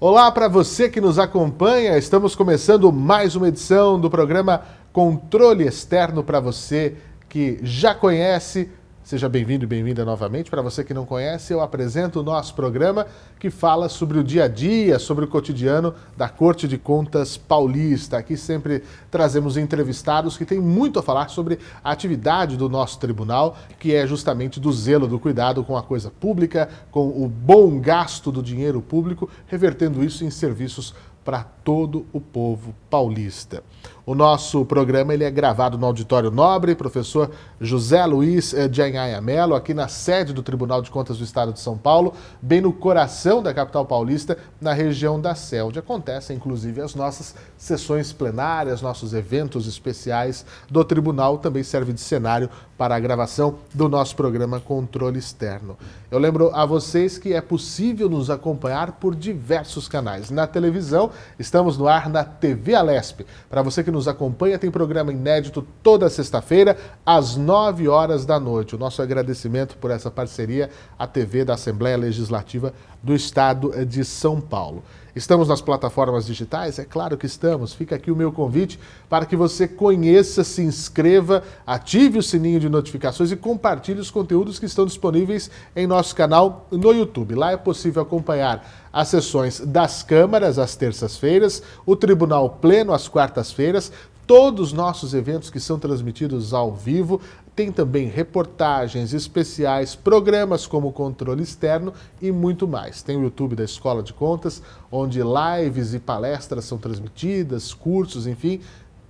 Olá para você que nos acompanha. Estamos começando mais uma edição do programa Controle Externo para você que já conhece Seja bem-vindo e bem-vinda novamente. Para você que não conhece, eu apresento o nosso programa que fala sobre o dia a dia, sobre o cotidiano da Corte de Contas Paulista. Aqui sempre trazemos entrevistados que têm muito a falar sobre a atividade do nosso tribunal, que é justamente do zelo, do cuidado com a coisa pública, com o bom gasto do dinheiro público, revertendo isso em serviços para todo o povo paulista. O nosso programa ele é gravado no Auditório Nobre, professor José Luiz eh, de Anhaia Melo, aqui na sede do Tribunal de Contas do Estado de São Paulo, bem no coração da capital paulista, na região da onde acontecem inclusive as nossas sessões plenárias, nossos eventos especiais do tribunal, também serve de cenário para a gravação do nosso programa Controle Externo. Eu lembro a vocês que é possível nos acompanhar por diversos canais. Na televisão, estamos no ar na TV Alesp. Para você que nos acompanha, tem programa inédito toda sexta-feira, às 9 horas da noite. O nosso agradecimento por essa parceria à TV da Assembleia Legislativa do Estado de São Paulo. Estamos nas plataformas digitais? É claro que estamos. Fica aqui o meu convite para que você conheça, se inscreva, ative o sininho de notificações e compartilhe os conteúdos que estão disponíveis em nosso canal no YouTube. Lá é possível acompanhar as sessões das câmaras às terças-feiras, o Tribunal Pleno às quartas-feiras, todos os nossos eventos que são transmitidos ao vivo, tem também reportagens especiais, programas como controle externo e muito mais. Tem o YouTube da Escola de Contas, onde lives e palestras são transmitidas, cursos, enfim.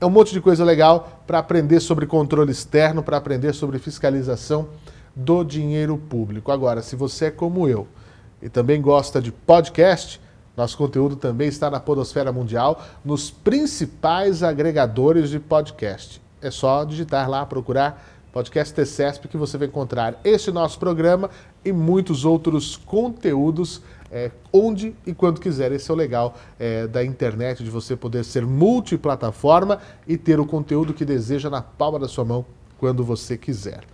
É um monte de coisa legal para aprender sobre controle externo, para aprender sobre fiscalização do dinheiro público. Agora, se você é como eu e também gosta de podcast, nosso conteúdo também está na Podosfera Mundial, nos principais agregadores de podcast. É só digitar lá, procurar podcast TCESP, que você vai encontrar este nosso programa e muitos outros conteúdos é, onde e quando quiser. Esse é o legal é, da internet, de você poder ser multiplataforma e ter o conteúdo que deseja na palma da sua mão quando você quiser.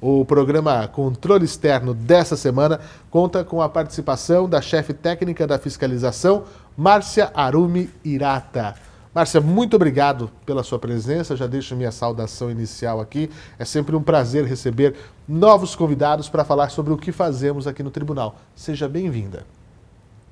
O programa Controle Externo dessa semana conta com a participação da chefe técnica da fiscalização, Márcia Arumi Irata. Márcia, muito obrigado pela sua presença. Já deixo minha saudação inicial aqui. É sempre um prazer receber novos convidados para falar sobre o que fazemos aqui no tribunal. Seja bem-vinda.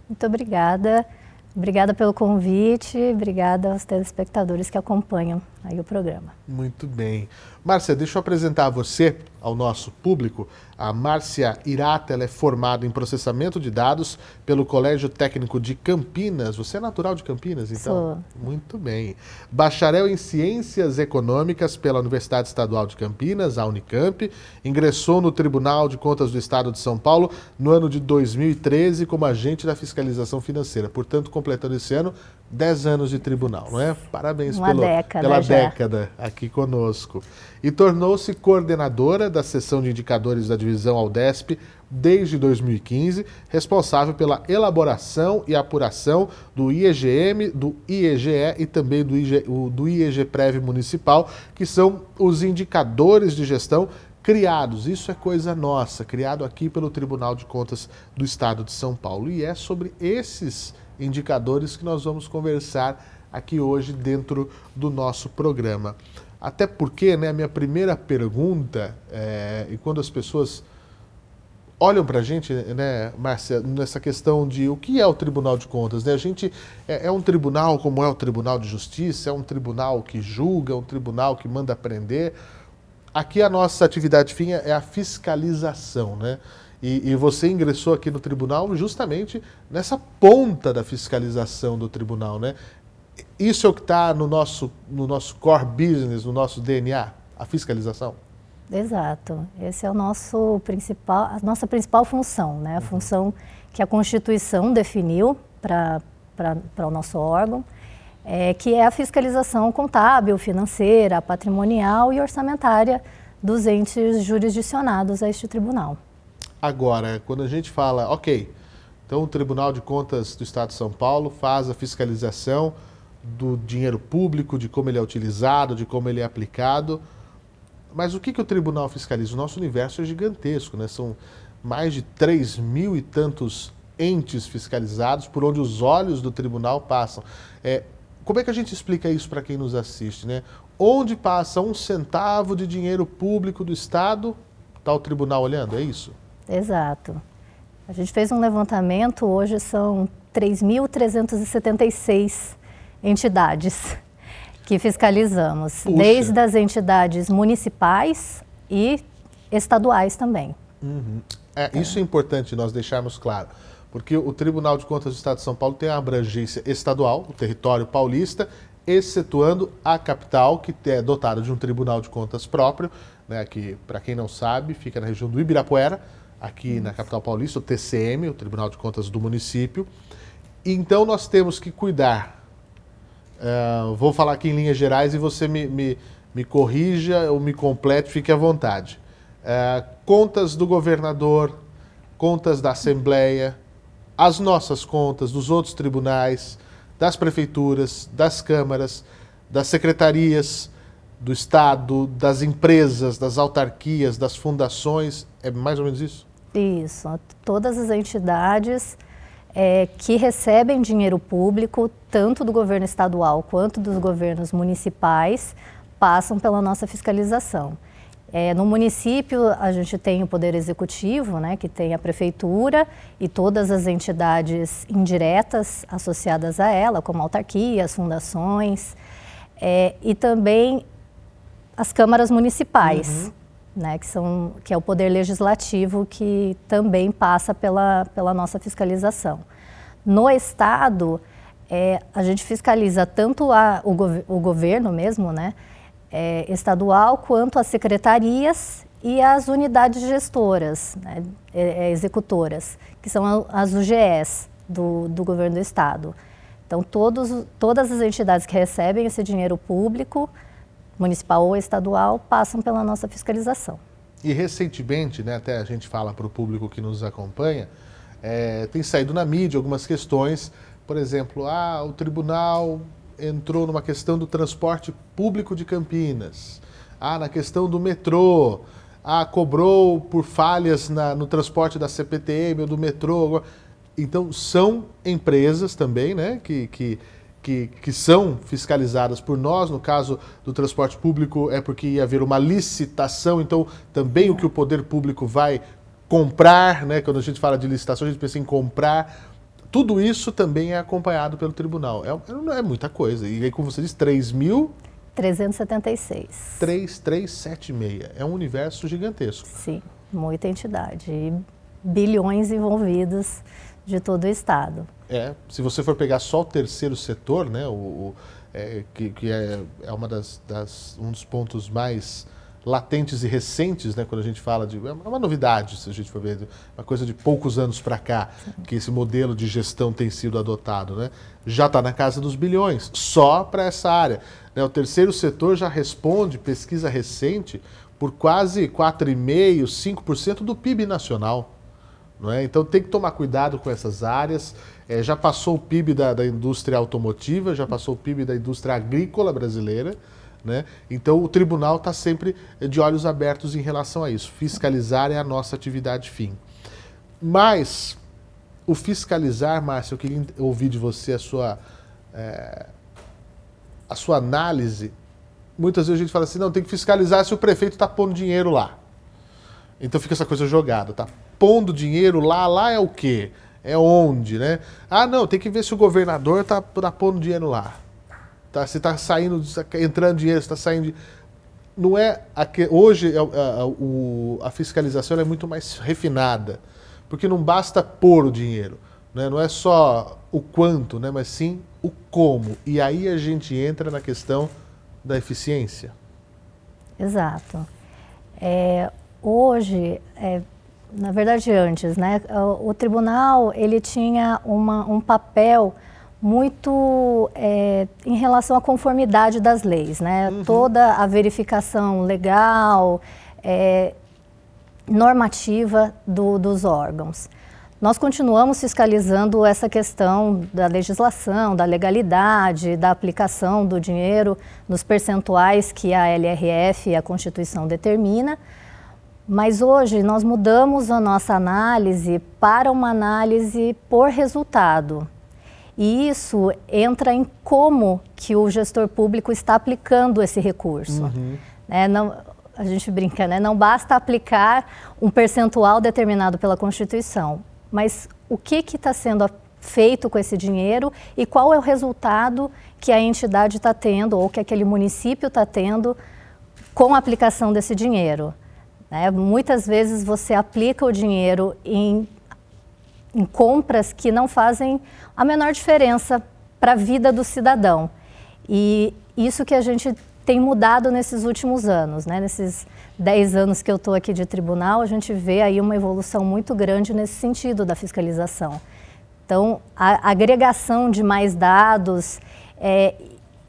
Muito obrigada. Obrigada pelo convite, obrigada aos telespectadores que acompanham aí o programa. Muito bem. Márcia, deixa eu apresentar você ao nosso público. A Márcia Irata ela é formada em processamento de dados pelo Colégio Técnico de Campinas. Você é natural de Campinas, então? Sou. Muito bem. Bacharel em Ciências Econômicas pela Universidade Estadual de Campinas, a Unicamp. Ingressou no Tribunal de Contas do Estado de São Paulo no ano de 2013 como agente da fiscalização financeira. Portanto, completando esse ano 10 anos de tribunal, não é? Parabéns Uma pelo, década pela já. década aqui conosco. E tornou-se coordenadora da seção de indicadores da divisão Aldesp desde 2015, responsável pela elaboração e apuração do IEGM, do IEGE e também do, IG, do IEGPREV municipal, que são os indicadores de gestão criados. Isso é coisa nossa, criado aqui pelo Tribunal de Contas do Estado de São Paulo. E é sobre esses indicadores que nós vamos conversar aqui hoje dentro do nosso programa. Até porque, né, a minha primeira pergunta, é, e quando as pessoas olham para a gente, né, Márcia, nessa questão de o que é o Tribunal de Contas, né? A gente é, é, um tribunal como é o Tribunal de Justiça, é um tribunal que julga, é um tribunal que manda prender. Aqui a nossa atividade fim é a fiscalização, né? E, e, você ingressou aqui no tribunal justamente nessa ponta da fiscalização do tribunal, né? Isso é o que está no nosso, no nosso core business, no nosso DNA, a fiscalização? Exato. Esse é o nosso principal, a nossa principal função, né? A uhum. função que a Constituição definiu para o nosso órgão, é, que é a fiscalização contábil, financeira, patrimonial e orçamentária dos entes jurisdicionados a este tribunal. Agora, quando a gente fala, ok, então o Tribunal de Contas do Estado de São Paulo faz a fiscalização do dinheiro público, de como ele é utilizado, de como ele é aplicado. Mas o que, que o tribunal fiscaliza? O nosso universo é gigantesco, né? São mais de 3 mil e tantos entes fiscalizados, por onde os olhos do tribunal passam. É, como é que a gente explica isso para quem nos assiste? Né? Onde passa um centavo de dinheiro público do Estado, está o tribunal olhando, é isso? Exato. A gente fez um levantamento, hoje são 3.376 entidades que fiscalizamos, Puxa. desde as entidades municipais e estaduais também. Uhum. É, isso é importante nós deixarmos claro, porque o Tribunal de Contas do Estado de São Paulo tem a abrangência estadual, o território paulista, excetuando a capital, que é dotada de um Tribunal de Contas próprio, né, que, para quem não sabe, fica na região do Ibirapuera, aqui na capital paulista, o TCM, o Tribunal de Contas do município. Então nós temos que cuidar. Uh, vou falar aqui em linhas gerais e você me, me, me corrija ou me complete, fique à vontade. Uh, contas do governador, contas da Assembleia, as nossas contas dos outros tribunais, das prefeituras, das câmaras, das secretarias do Estado, das empresas, das autarquias, das fundações. É mais ou menos isso? Isso, todas as entidades é, que recebem dinheiro público, tanto do governo estadual quanto dos governos municipais, passam pela nossa fiscalização. É, no município, a gente tem o Poder Executivo, né, que tem a Prefeitura e todas as entidades indiretas associadas a ela, como autarquias, fundações, é, e também as câmaras municipais. Uhum né, que, são, que é o poder legislativo que também passa pela, pela nossa fiscalização. No Estado, é, a gente fiscaliza tanto a, o, gov o governo mesmo, né, é, estadual, quanto as secretarias e as unidades gestoras, né, é, é executoras, que são as UGS do, do governo do Estado. Então, todos, todas as entidades que recebem esse dinheiro público municipal ou estadual, passam pela nossa fiscalização. E recentemente, né, até a gente fala para o público que nos acompanha, é, tem saído na mídia algumas questões, por exemplo, ah, o tribunal entrou numa questão do transporte público de Campinas, ah, na questão do metrô, ah, cobrou por falhas na, no transporte da CPTM ou do metrô. Então, são empresas também né, que, que que, que são fiscalizadas por nós, no caso do transporte público é porque ia haver uma licitação, então também o que o poder público vai comprar, né, quando a gente fala de licitação, a gente pensa em comprar, tudo isso também é acompanhado pelo tribunal. É, é muita coisa. E aí, como você diz, 3 mil... 376. 3376. É um universo gigantesco. Sim, muita entidade. E bilhões envolvidos de todo o Estado. É, se você for pegar só o terceiro setor, né, o, o é, que, que é, é uma das, das, um dos pontos mais latentes e recentes, né, quando a gente fala de. É uma novidade, se a gente for ver, uma coisa de poucos anos para cá, que esse modelo de gestão tem sido adotado. Né, já está na casa dos bilhões, só para essa área. Né, o terceiro setor já responde, pesquisa recente, por quase 4,5%, 5% do PIB nacional. É? Então tem que tomar cuidado com essas áreas. É, já passou o PIB da, da, indústria automotiva, já passou o PIB da indústria agrícola brasileira. Né? Então o tribunal está sempre de olhos abertos em relação a isso. Fiscalizar é a nossa atividade fim. Mas o fiscalizar, Márcio, eu queria ouvir de você a sua, é, a sua análise. Muitas vezes a gente fala assim, não, tem que fiscalizar se o prefeito está pondo dinheiro lá. Então fica essa coisa jogada, tá? Pondo dinheiro lá, lá é o quê? É onde, né? Ah, não, tem que ver se o governador tá, tá pondo dinheiro lá. Tá, se tá saindo, tá entrando dinheiro, se tá saindo. Não é. A que, hoje a, a, a, a fiscalização é muito mais refinada. Porque não basta pôr o dinheiro. Né? Não é só o quanto, né? mas sim o como. E aí a gente entra na questão da eficiência. Exato. É, hoje, é, na verdade antes, né, o, tribunal ele tinha uma, um papel muito é, em relação à conformidade das leis, né? Uhum. Toda a verificação legal, é, normativa do, dos órgãos. Nós continuamos fiscalizando essa questão da legislação, da legalidade, da aplicação do dinheiro nos percentuais que a LRF e a Constituição determina, Mas hoje nós mudamos a nossa análise para uma análise por resultado. E isso entra em como que o gestor público está aplicando esse recurso. Uhum. É, não, a gente brinca, né? Não basta aplicar um percentual determinado pela Constituição, mas o que está sendo feito com esse dinheiro e qual é o resultado que a entidade está tendo ou que aquele município está tendo com a aplicação desse dinheiro. Né? Muitas vezes você aplica o dinheiro em, em compras que não fazem a menor diferença para a vida do cidadão. E isso que a gente tem mudado nesses últimos anos, né? Nesses 10 anos que eu estou aqui de tribunal, a gente vê aí uma evolução muito grande nesse sentido da fiscalização. Então, a agregação de mais dados é,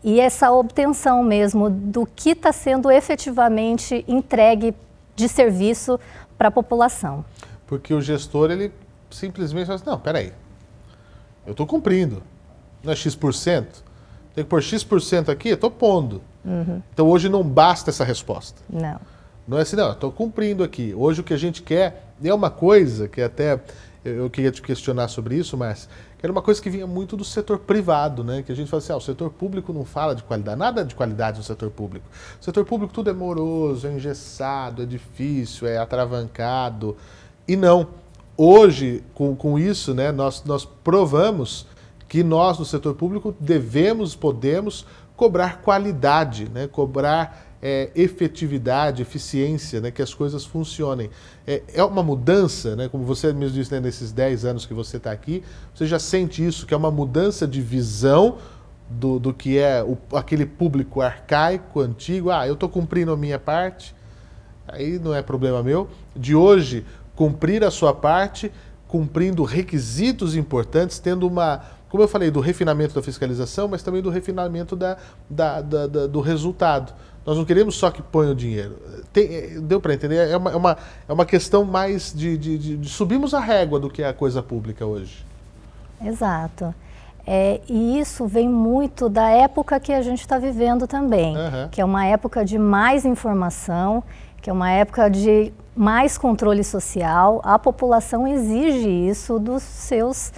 e essa obtenção mesmo do que está sendo efetivamente entregue de serviço para a população. Porque o gestor, ele simplesmente fala assim, não, peraí, eu estou cumprindo, não é X%, tem que pôr X% aqui, eu estou pondo. Uhum. Então hoje não basta essa resposta. Não. Não é assim, não, estou cumprindo aqui. Hoje o que a gente quer, é uma coisa que até eu queria te questionar sobre isso, mas era uma coisa que vinha muito do setor privado, né? Que a gente fala assim, ah, o setor público não fala de qualidade, nada de qualidade no setor público. O setor público tudo é moroso, é engessado, é difícil, é atravancado. E não. Hoje, com, com isso, né, nós, nós provamos que nós, no setor público, devemos, podemos cobrar qualidade, né? cobrar é, efetividade, eficiência, né, que as coisas funcionem. É, é uma mudança, né, como você mesmo disse, né, nesses 10 anos que você está aqui, você já sente isso, que é uma mudança de visão do, do que é o, aquele público arcaico, antigo, ah, eu estou cumprindo a minha parte, aí não é problema meu. De hoje, cumprir a sua parte, cumprindo requisitos importantes, tendo uma, como eu falei, do refinamento da fiscalização, mas também do refinamento da, da, da, da do resultado. Nós não queremos só que ponha o dinheiro. Tem, é, deu para entender? É uma, é, uma, é uma questão mais de, de, de, de, subirmos a régua do que é a coisa pública hoje. Exato. É, e isso vem muito da época que a gente está vivendo também, uhum. que é uma época de mais informação, que é uma época de mais controle social. A população exige isso dos seus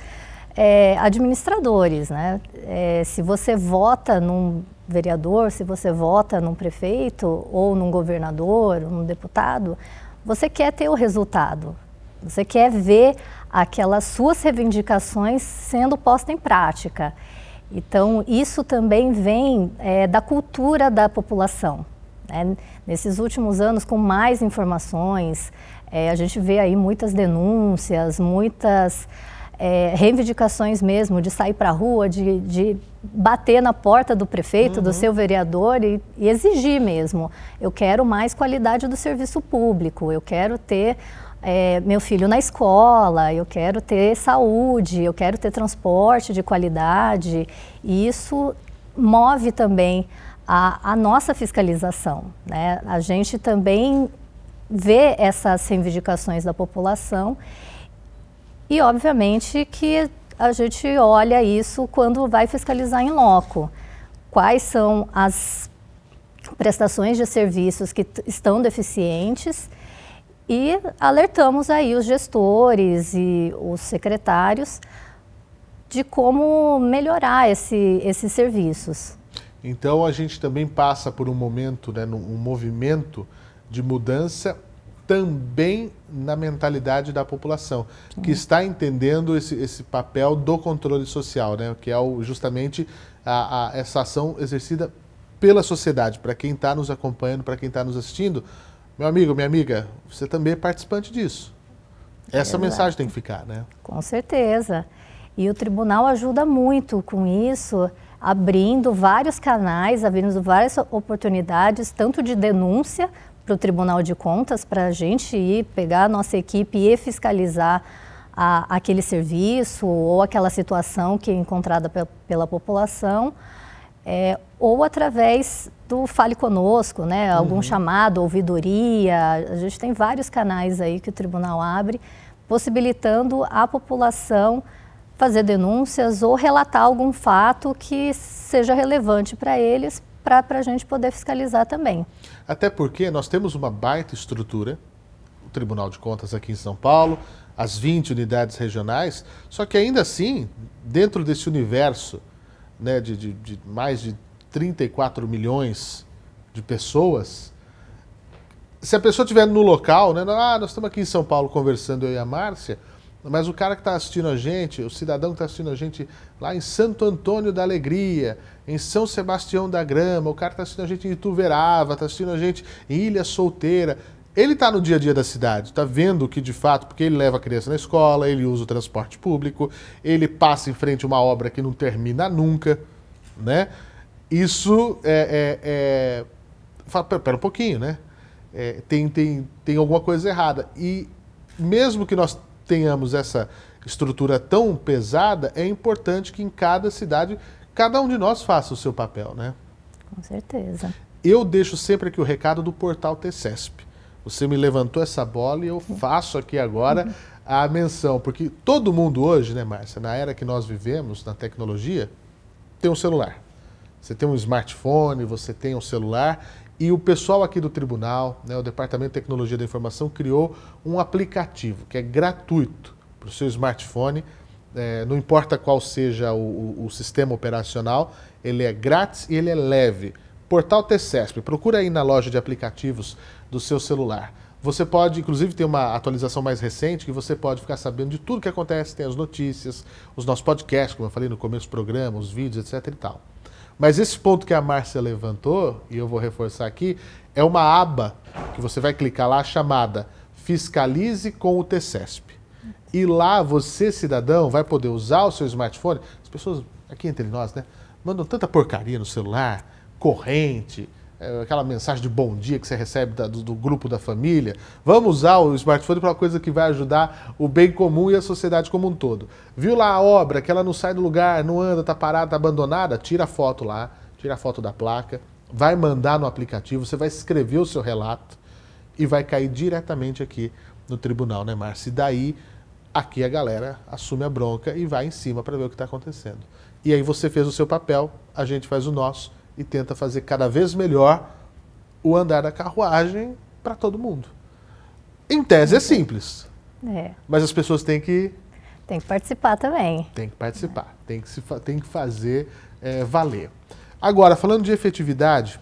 é, administradores. Né? É, se você vota num vereador, se você vota num prefeito ou num governador, num deputado, você quer ter o resultado. Você quer ver aquelas suas reivindicações sendo postas em prática. Então, isso também vem é, da cultura da população. Né? Nesses últimos anos, com mais informações, é, a gente vê aí muitas denúncias, muitas é, reivindicações mesmo, de sair para a rua, de, de, bater na porta do prefeito, uhum. do seu vereador e, e, exigir mesmo. Eu quero mais qualidade do serviço público, eu quero ter é, meu filho na escola, eu quero ter saúde, eu quero ter transporte de qualidade. E isso move também a, a nossa fiscalização. Né? A gente também vê essas reivindicações da população e, obviamente, que a gente olha isso quando vai fiscalizar em loco. Quais são as prestações de serviços que estão deficientes e alertamos aí os gestores e os secretários de como melhorar esse, esses serviços. Então a gente também passa por um momento, né, um movimento de mudança também na mentalidade da população, que está entendendo esse, esse papel do controle social, né? que é o, justamente a, a, essa ação exercida pela sociedade, para quem está nos acompanhando, para quem está nos assistindo. Meu amigo, minha amiga, você também é participante disso. Essa Exato. mensagem tem que ficar, né? Com certeza. E o tribunal ajuda muito com isso, abrindo vários canais, abrindo várias oportunidades, tanto de denúncia para o Tribunal de Contas para a gente ir pegar a nossa equipe e fiscalizar a, aquele serviço ou aquela situação que é encontrada pe pela população, é, ou através do Fale Conosco, né, algum uhum. chamado, ouvidoria. A gente tem vários canais aí que o tribunal abre, possibilitando a população fazer denúncias ou relatar algum fato que seja relevante para eles, para a gente poder fiscalizar também. Até porque nós temos uma baita estrutura Tribunal de Contas aqui em São Paulo, as 20 unidades regionais, só que ainda assim, dentro desse universo né, de, de, de mais de 34 milhões de pessoas, se a pessoa estiver no local, né, ah, nós estamos aqui em São Paulo conversando eu e a Márcia, mas o cara que está assistindo a gente, o cidadão que está assistindo a gente lá em Santo Antônio da Alegria, em São Sebastião da Grama, o cara que está assistindo a gente em Ituverava, está assistindo a gente em Ilha Solteira, ele está no dia a dia da cidade, está vendo que de fato, porque ele leva a criança na escola, ele usa o transporte público, ele passa em frente a uma obra que não termina nunca, né? Isso é. é, é... Fala, pera um pouquinho, né? É, tem, tem, tem alguma coisa errada. E mesmo que nós tenhamos essa estrutura tão pesada, é importante que em cada cidade cada um de nós faça o seu papel, né? Com certeza. Eu deixo sempre aqui o recado do portal TCESP. Você me levantou essa bola e eu faço aqui agora a menção, porque todo mundo hoje, né, Márcia, na era que nós vivemos, na tecnologia, tem um celular. Você tem um smartphone, você tem um celular e o pessoal aqui do tribunal, né, o Departamento de Tecnologia da Informação, criou um aplicativo que é gratuito para o seu smartphone. É, não importa qual seja o, o, o, sistema operacional, ele é grátis e ele é leve. Portal TCESP, procura aí na loja de aplicativos do seu celular. Você pode, inclusive, ter uma atualização mais recente que você pode ficar sabendo de tudo que acontece, tem as notícias, os nossos podcasts, como eu falei no começo do programa, os vídeos, etc e tal. Mas esse ponto que a Márcia levantou, e eu vou reforçar aqui, é uma aba que você vai clicar lá chamada Fiscalize com o TCESP. E lá você, cidadão, vai poder usar o seu smartphone. As pessoas, aqui entre nós, né, mandam tanta porcaria no celular, corrente, aquela mensagem de bom dia que você recebe da, do, do, grupo da família. Vamos usar o smartphone para uma coisa que vai ajudar o bem comum e a sociedade como um todo. Viu lá a obra, que ela não sai do lugar, não anda, está parada, está abandonada? Tira a foto lá, tira a foto da placa, vai mandar no aplicativo, você vai escrever o seu relato e vai cair diretamente aqui no tribunal, né, Márcia? E daí, aqui a galera assume a bronca e vai em cima para ver o que está acontecendo. E aí você fez o seu papel, a gente faz o nosso e tenta fazer cada vez melhor o andar da carruagem para todo mundo. Em tese é simples. É. Mas as pessoas têm que. Tem que participar também. Tem que participar, tem, que se, tem que fazer é, valer. Agora, falando de efetividade,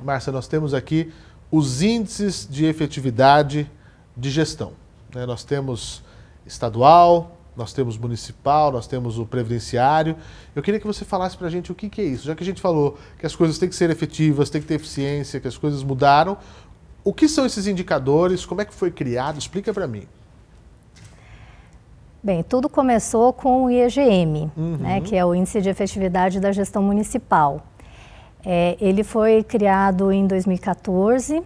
Márcia, nós temos aqui os índices de efetividade de gestão. Né? Nós temos estadual, nós temos municipal, nós temos o previdenciário. Eu queria que você falasse para a gente o que, que é isso, já que a gente falou que as coisas têm que ser efetivas, têm que ter eficiência, que as coisas mudaram. O que são esses indicadores? Como é que foi criado? Explica para mim. Bem, tudo começou com o IEGM, uhum. né, que é o Índice de Efetividade da Gestão Municipal. É, ele foi criado em 2014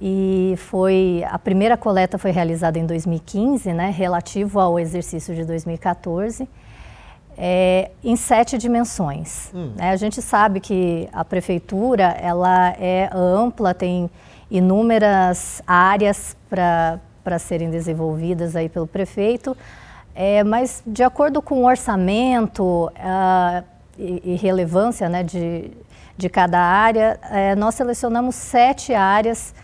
e foi a primeira coleta foi realizada em 2015, né, relativo ao exercício de 2014, é, em sete dimensões. Hum. Né? A gente sabe que a prefeitura ela é ampla, tem inúmeras áreas para serem desenvolvidas aí pelo prefeito, é, mas de acordo com o orçamento uh, e, e, relevância né, de, de cada área, é, nós selecionamos sete áreas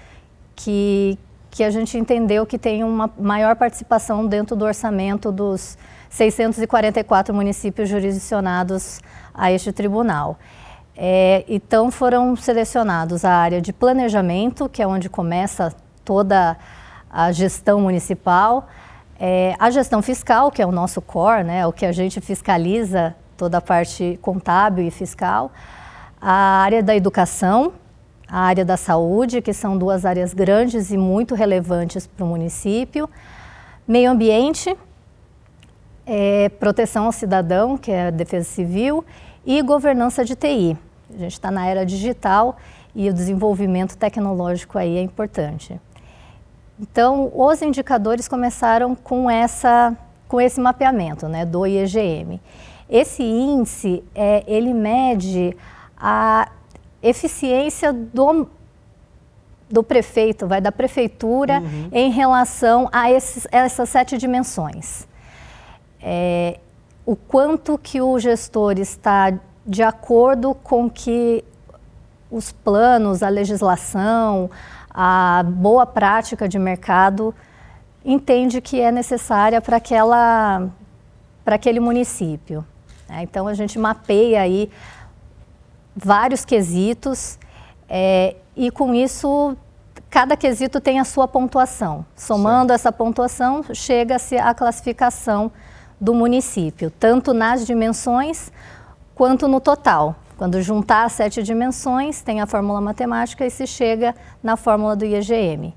que, que a gente entendeu que tem uma maior participação dentro do orçamento dos 644 municípios jurisdicionados a este tribunal. É, então foram selecionados a área de planejamento, que é onde começa toda a gestão municipal, é, a gestão fiscal, que é o nosso core, né, o que a gente fiscaliza toda a parte contábil e fiscal, a área da educação, a área da saúde, que são duas áreas grandes e muito relevantes para o município, meio ambiente, é, proteção ao cidadão, que é a defesa civil, e governança de TI. A gente está na era digital e o desenvolvimento tecnológico aí é importante. Então, os indicadores começaram com, essa, com esse mapeamento né, do IEGM. Esse índice, é, ele mede a eficiência do, do prefeito, vai da prefeitura uhum. em relação a esses, essas sete dimensões. É, o quanto que o gestor está de acordo com que os planos, a legislação, a boa prática de mercado entende que é necessária para aquela para aquele município. Né? Então a gente mapeia aí vários quesitos é, e com isso cada quesito tem a sua pontuação. Somando certo. essa pontuação, chega-se à classificação do município, tanto nas dimensões quanto no total. Quando juntar as sete dimensões, tem a fórmula matemática e se chega na fórmula do IEGM.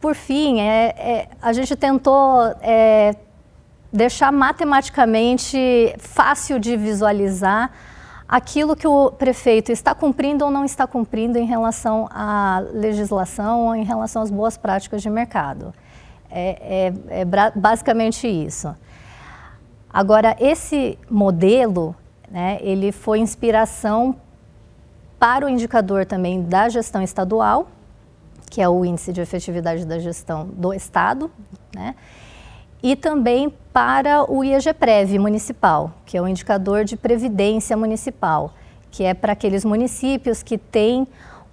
Por fim, é, é a gente tentou é, deixar matematicamente fácil de visualizar aquilo que o prefeito está cumprindo ou não está cumprindo em relação à legislação ou em relação às boas práticas de mercado. É, é, é basicamente isso. Agora, esse modelo, né, ele foi inspiração para o indicador também da gestão estadual, que é o índice de efetividade da gestão do Estado, né, e também para o IEGPREV municipal, que é o indicador de previdência municipal, que é para aqueles municípios que têm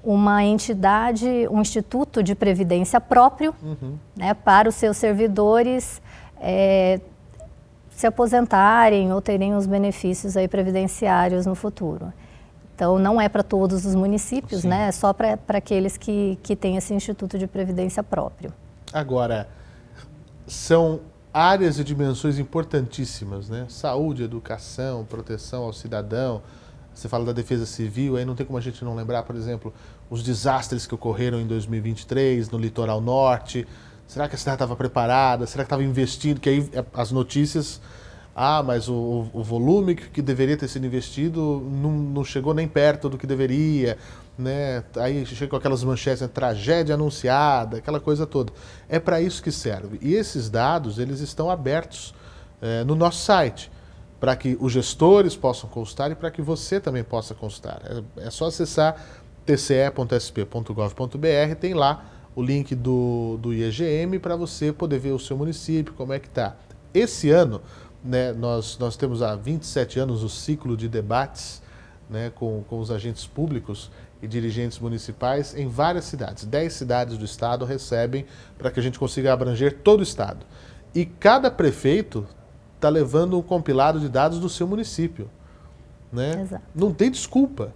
uma entidade, um instituto de previdência próprio, uhum. né, para os seus servidores é, se aposentarem ou terem os benefícios aí previdenciários no futuro. Então, não é para todos os municípios, Sim. né? É só para aqueles que, que têm esse instituto de previdência próprio. Agora, são áreas e dimensões importantíssimas, né? Saúde, educação, proteção ao cidadão. Você fala da defesa civil, aí não tem como a gente não lembrar, por exemplo, os desastres que ocorreram em 2023 no litoral norte. Será que a cidade estava preparada? Será que estava investindo? Que aí é, as notícias, ah, mas o, o volume que deveria ter sido investido não, não chegou nem perto do que deveria né? Aí chega com aquelas manchetes, né? tragédia anunciada, aquela coisa toda. É para isso que serve. E esses dados, eles estão abertos é, no nosso site, para que os gestores possam constar e para que você também possa constar. É, é só acessar tce.sp.gov.br, tem lá o link do, do IEGM para você poder ver o seu município, como é que está. Esse ano, né, nós, nós temos há 27 anos o ciclo de debates né, com, com os agentes públicos e dirigentes municipais em várias cidades. Dez cidades do estado recebem para que a gente consiga abranger todo o estado. E cada prefeito está levando um compilado de dados do seu município. Né? Exato. Não tem desculpa.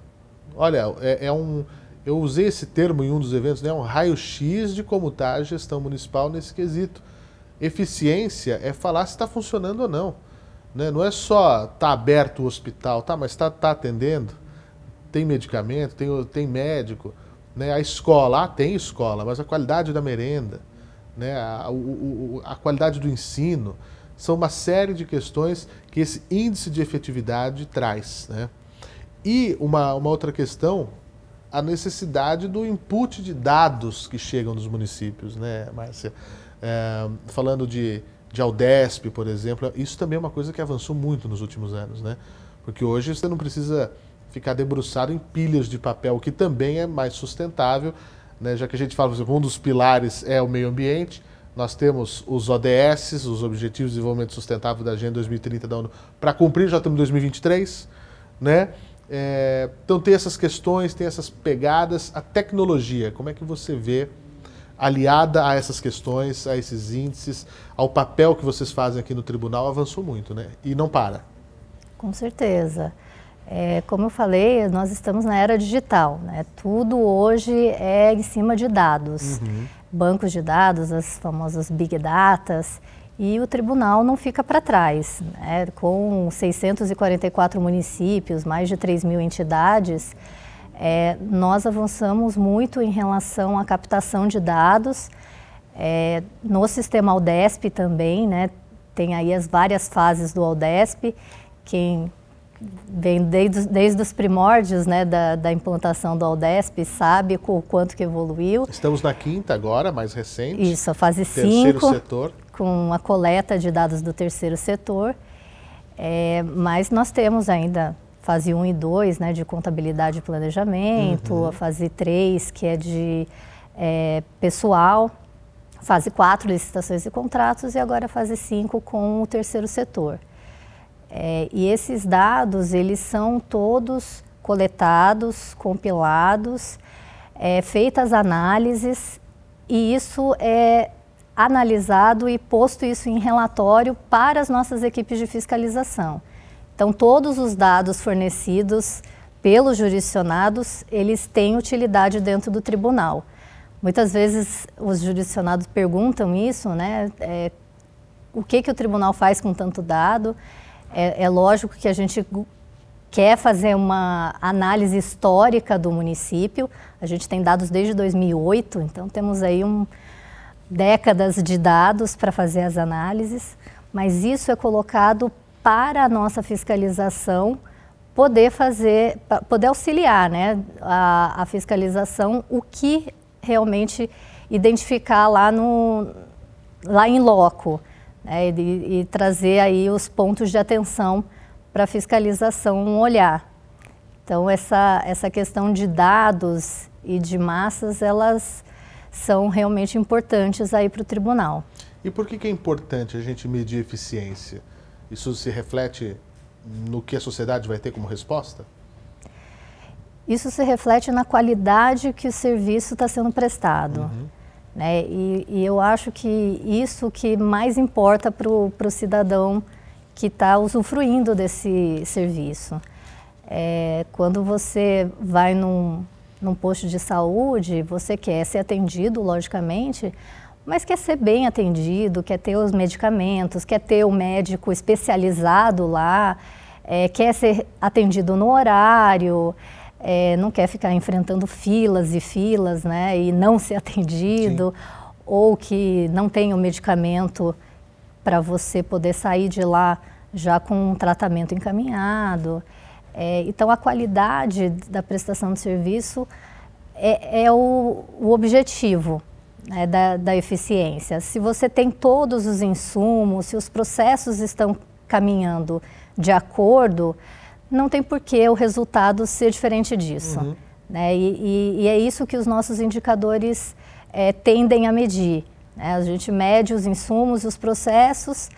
Olha, é, é, um. Eu usei esse termo em um dos eventos, né? um raio-x de como está a gestão municipal nesse quesito. Eficiência é falar se está funcionando ou não. Né? Não é só tá aberto o hospital, tá, mas está tá atendendo tem medicamento, tem, tem médico, né? a escola, ah, tem escola, mas a qualidade da merenda, né? a, o, a qualidade do ensino, são uma série de questões que esse índice de efetividade traz. Né? E uma, uma outra questão, a necessidade do input de dados que chegam dos municípios, né, Márcia? É, falando de, de Aldesp, por exemplo, isso também é uma coisa que avançou muito nos últimos anos, né? Porque hoje você não precisa ficar debruçado em pilhas de papel, que também é mais sustentável, né? já que a gente fala, por exemplo, um dos pilares é o meio ambiente, nós temos os ODS, os Objetivos de Desenvolvimento Sustentável da Agenda 2030 da ONU, para cumprir, já estamos em 2023, né? É, então tem essas questões, tem essas pegadas, a tecnologia, como é que você vê aliada a essas questões, a esses índices, ao papel que vocês fazem aqui no tribunal, avançou muito, né? E não para. Com certeza. É, como eu falei, nós estamos na era digital. Né? Tudo hoje é em cima de dados. Uhum. Bancos de dados, as famosas big datas. E o tribunal não fica para trás. Né? Com 644 municípios, mais de 3 mil entidades, é, nós avançamos muito em relação à captação de dados. É, no sistema Aldesp também, né? tem aí as várias fases do Aldesp. Quem vem desde, desde os primórdios né, da, da implantação do Aldesp, sabe o quanto que evoluiu. Estamos na quinta agora, mais recente. Isso, a fase 5, com a coleta de dados do terceiro setor. É, mas nós temos ainda fase 1 um e 2, né, de contabilidade e planejamento, uhum. a fase 3, que é de é, pessoal, fase 4, licitações e contratos, e agora a fase 5 com o terceiro setor. É, e esses dados, eles são todos coletados, compilados, é, feitas análises e isso é analisado e posto isso em relatório para as nossas equipes de fiscalização. Então, todos os dados fornecidos pelos jurisdicionados, eles têm utilidade dentro do tribunal. Muitas vezes os jurisdicionados perguntam isso, né? É, o que, que o tribunal faz com tanto dado? É, é lógico que a gente quer fazer uma análise histórica do município. A gente tem dados desde 2008, então temos aí um, décadas de dados para fazer as análises, mas isso é colocado para a nossa fiscalização poder fazer, poder auxiliar né, a, a fiscalização, o que realmente identificar lá, no, lá em loco né, e, e trazer aí os pontos de atenção para a fiscalização olhar. Então, essa, essa questão de dados e de massas, elas são realmente importantes aí para o tribunal. E por que, que é importante a gente medir eficiência? Isso se reflete no que a sociedade vai ter como resposta? Isso se reflete na qualidade que o serviço está sendo prestado. Uhum. Né? E, e, eu acho que isso que mais importa para o cidadão que está usufruindo desse serviço. É, quando você vai num, num posto de saúde, você quer ser atendido, logicamente, mas quer ser bem atendido, quer ter os medicamentos, quer ter o médico especializado lá, é, quer ser atendido no horário, é, não quer ficar enfrentando filas e filas, né, e não ser atendido, Sim. ou que não tem o medicamento para você poder sair de lá já com um tratamento encaminhado. É, então, a qualidade da prestação de serviço é, é o, o, objetivo né, da, da eficiência. Se você tem todos os insumos, se os processos estão caminhando de acordo, não tem por que o resultado ser diferente disso. Uhum. Né? E, e, e, é isso que os nossos indicadores é, tendem a medir. Né? A gente mede os insumos e os processos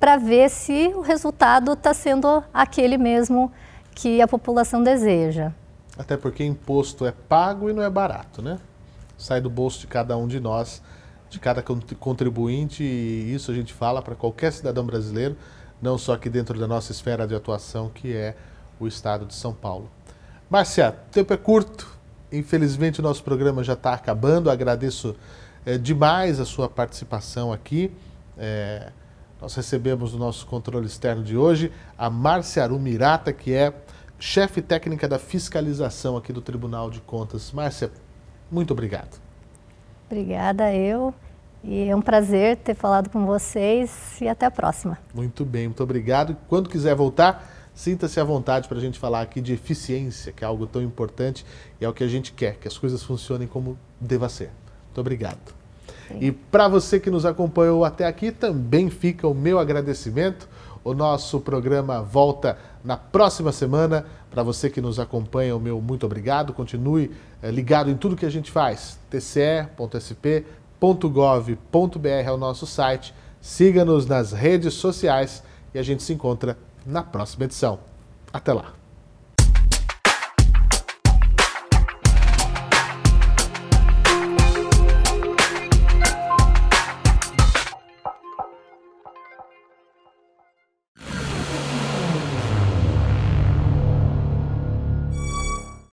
para ver se o resultado está sendo aquele mesmo que a população deseja. Até porque imposto é pago e não é barato, né? Sai do bolso de cada um de nós, de cada contribuinte, e isso a gente fala para qualquer cidadão brasileiro, não só aqui dentro da nossa esfera de atuação, que é o estado de São Paulo. Márcia, o tempo é curto, infelizmente o nosso programa já está acabando, agradeço é, demais a sua participação aqui. É, nós recebemos no nosso controle externo de hoje a Márcia Arumirata, que é chefe técnica da fiscalização aqui do Tribunal de Contas. Márcia, muito obrigado. Obrigada eu. E é um prazer ter falado com vocês e até a próxima. Muito bem, muito obrigado. Quando quiser voltar, sinta-se à vontade para a gente falar aqui de eficiência, que é algo tão importante e é o que a gente quer, que as coisas funcionem como deva ser. Muito obrigado. E para você que nos acompanhou até aqui, também fica o meu agradecimento. O nosso programa volta na próxima semana. Para você que nos acompanha, o meu muito obrigado. Continue é, ligado em tudo que a gente faz. tce.sp.gov.br é o nosso site. Siga-nos nas redes sociais e a gente se encontra na próxima edição. Até lá!